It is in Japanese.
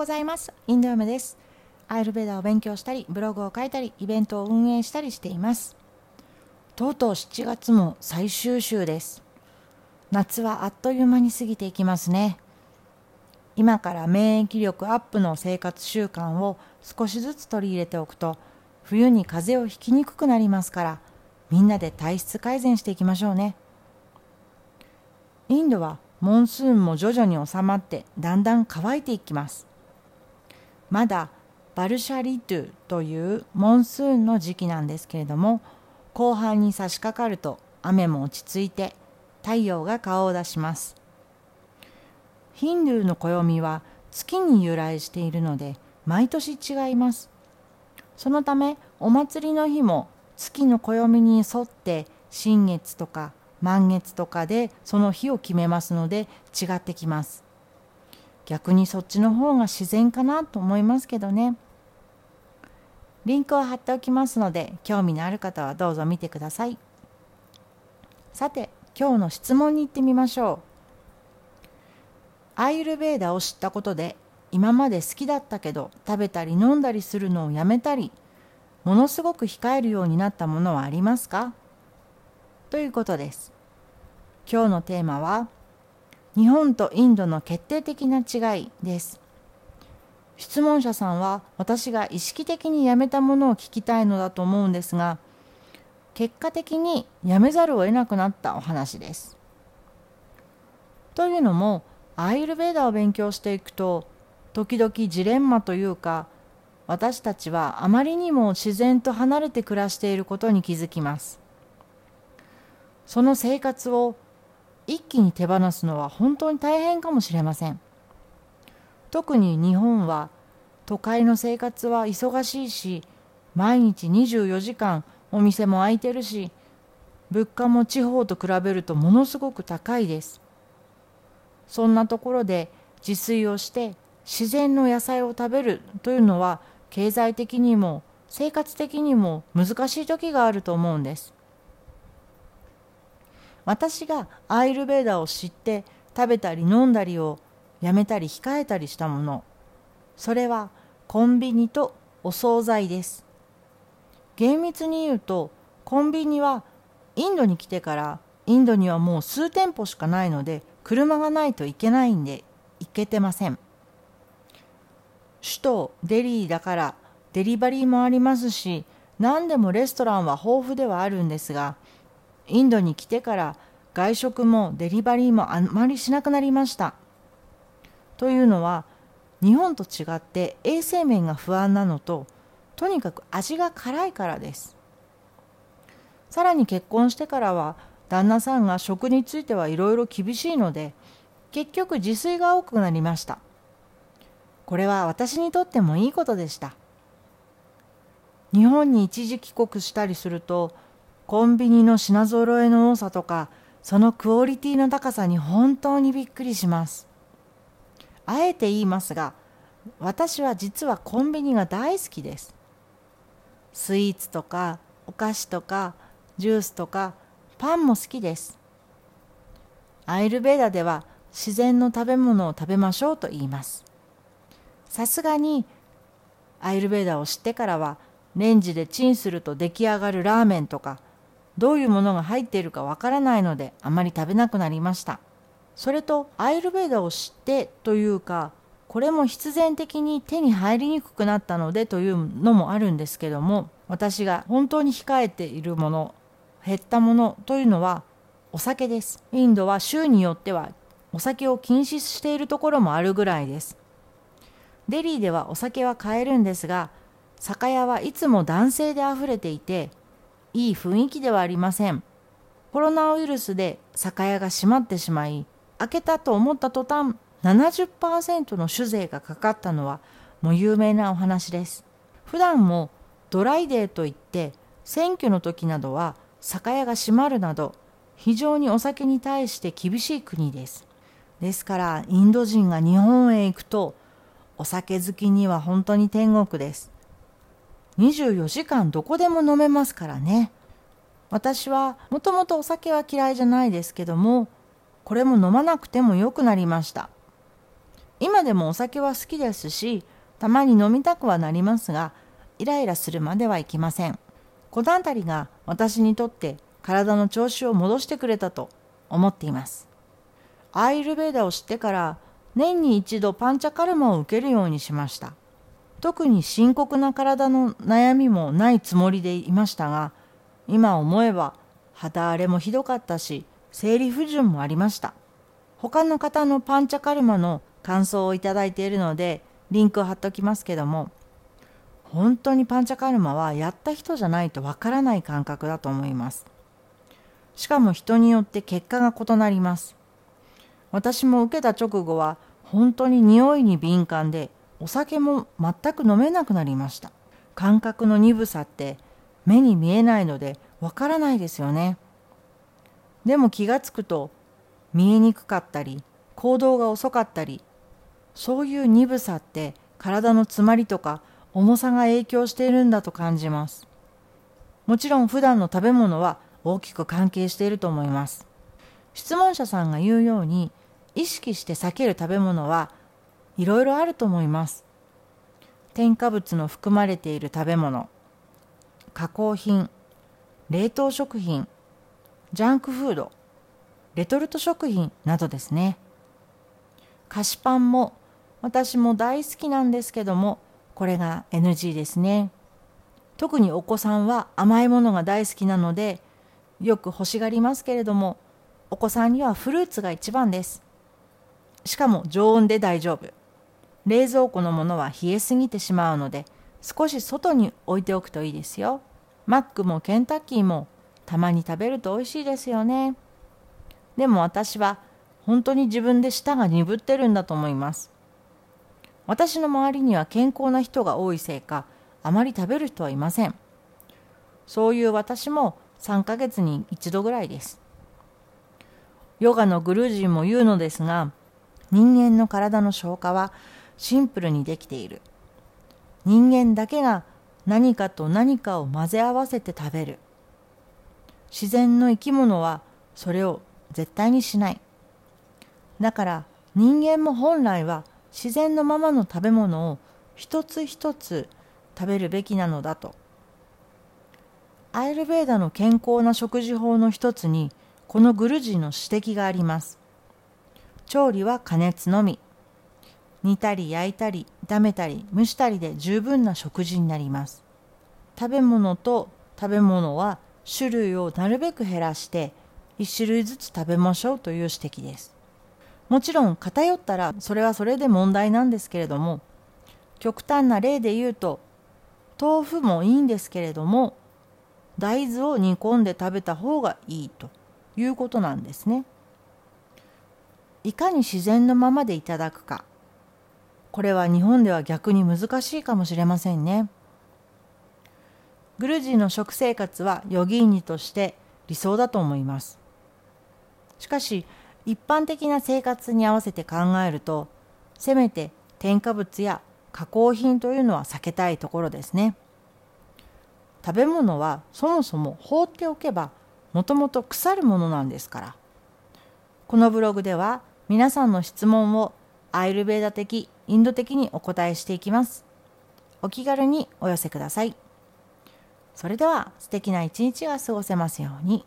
ございます。インド嫁です。アイルベーダを勉強したりブログを書いたりイベントを運営したりしています。とうとう7月も最終週です。夏はあっという間に過ぎていきますね。今から免疫力アップの生活習慣を少しずつ取り入れておくと冬に風邪をひきにくくなりますからみんなで体質改善していきましょうね。インドはモンスーンも徐々に収まってだんだん乾いていきます。まだバルシャリトゥというモンスーンの時期なんですけれども後半に差し掛かると雨も落ち着いて太陽が顔を出します。ヒンドゥーの暦は月に由来しているので毎年違います。そのためお祭りの日も月の暦に沿って新月とか満月とかでその日を決めますので違ってきます。逆にそっちの方が自然かなと思いますけどね。リンクを貼っておきますので興味のある方はどうぞ見てください。さて今日の質問に行ってみましょう。アイルベーダを知ったことで今まで好きだったけど食べたり飲んだりするのをやめたりものすごく控えるようになったものはありますか？ということです。今日のテーマは日本とインドの決定的な違いです。質問者さんは私が意識的にやめたものを聞きたいのだと思うんですが結果的にやめざるを得なくなったお話です。というのもアイルベーダを勉強していくと時々ジレンマというか私たちはあまりにも自然と離れて暮らしていることに気づきます。その生活を一気に手放すのは本当に大変かもしれません。特に日本は都会の生活は忙しいし毎日24時間お店も開いてるし物価も地方と比べるとものすごく高いです。そんなところで自炊をして自然の野菜を食べるというのは経済的にも生活的にも難しい時があると思うんです。私がアイルベーダを知って食べたり飲んだりをやめたり控えたりしたもの。それはコンビニとお惣菜です。厳密に言うとコンビニはインドに来てからインドにはもう数店舗しかないので車がないといけないんで行けてません。首都デリーだからデリバリーもありますし何でもレストランは豊富ではあるんですがインドに来てから外食もデリバリーもあまりしなくなりました。というのは日本と違って衛生面が不安なのととにかく味が辛いからです。さらに結婚してからは旦那さんが食についてはいろいろ厳しいので結局自炊が多くなりました。これは私にとってもいいことでした。日本に一時帰国したりするとコンビニの品揃えの多さとかそのクオリティの高さに本当にびっくりします。あえて言いますが私は実はコンビニが大好きです。スイーツとかお菓子とかジュースとかパンも好きです。アイルベーダでは自然の食べ物を食べましょうと言います。さすがにアイルベーダを知ってからはレンジでチンすると出来上がるラーメンとかどういうものが入っているかわからないのであまり食べなくなりました。それとアイルベーダを知ってというかこれも必然的に手に入りにくくなったのでというのもあるんですけども私が本当に控えているもの減ったものというのはお酒です。インドは州によってはお酒を禁止しているところもあるぐらいです。デリーではお酒は買えるんですが酒屋はいつも男性であふれていていい雰囲気ではありません。コロナウイルスで酒屋が閉まってしまい、開けたと思った途端、70%の酒税がかかったのはもう有名なお話です。普段もドライデーといって選挙の時などは酒屋が閉まるなど非常にお酒に対して厳しい国です。ですからインド人が日本へ行くとお酒好きには本当に天国です。24時間どこでも飲めますからね。私はもともとお酒は嫌いじゃないですけども、これも飲まなくても良くなりました。今でもお酒は好きですしたまに飲みたくはなりますがイライラするまではいきませんこの辺りが私にとって体の調子を戻してくれたと思っていますアイルベーダを知ってから年に一度パンチャカルマを受けるようにしました特に深刻な体の悩みもないつもりでいましたが今思えば肌荒れもひどかったし生理不順もありました。他の方のパンチャカルマの感想をいただいているのでリンクを貼っておきますけども本当にパンチャカルマはやった人じゃないとわからない感覚だと思います。しかも人によって結果が異なります。私も受けた直後は本当に匂いに敏感でお酒も全く飲めなくなりました。感覚の鈍さって目に見えないのでわからないですよね。でも気がつくと見えにくかったり行動が遅かったりそういう鈍さって体の詰まりとか重さが影響しているんだと感じます。もちろん普段の食べ物は大きく関係していると思います。質問者さんが言うように意識して避ける食べ物はいろいろあると思います。添加物の含まれている食べ物加工品冷凍食品ジャンクフードレトルト食品などですね。菓子パンも私も大好きなんですけどもこれが NG ですね。特にお子さんは甘いものが大好きなのでよく欲しがりますけれどもお子さんにはフルーツが一番です。しかも常温で大丈夫。冷蔵庫のものは冷えすぎてしまうので少し外に置いておくといいですよ。マックもケンタッキーもたまに食べると美味しいですよね。でも私は本当に自分で舌が鈍ってるんだと思います。私の周りには健康な人が多いせいかあまり食べる人はいません。そういう私も3ヶ月に一度ぐらいです。ヨガのグルージンも言うのですが人間の体の消化はシンプルにできている。人間だけが何かと何かを混ぜ合わせて食べる。自然の生き物はそれを絶対にしない。だから人間も本来は自然のままの食べ物を一つ一つ食べるべきなのだと。アイルベーダの健康な食事法の一つにこのグルジーの指摘があります。調理は加熱のみ。煮たり焼いたり炒めたり蒸したりで十分な食事になります。食べ物と食べ物は種類をなるべく減らして1種類ずつ食べましょうという指摘です。もちろん偏ったらそれはそれで問題なんですけれども極端な例で言うと豆腐もいいんですけれども大豆を煮込んで食べた方がいいということなんですね。いかに自然のままでいただくか。これは日本では逆に難しいかもしれませんね。グルジーの食生活はヨギーニとして理想だと思います。しかし一般的な生活に合わせて考えるとせめて添加物や加工品というのは避けたいところですね。食べ物はそもそも放っておけばもともと腐るものなんですから。このブログでは皆さんの質問をアイルベーダ的、インド的にお答えしていきます。お気軽にお寄せください。それでは素敵な一日が過ごせますように。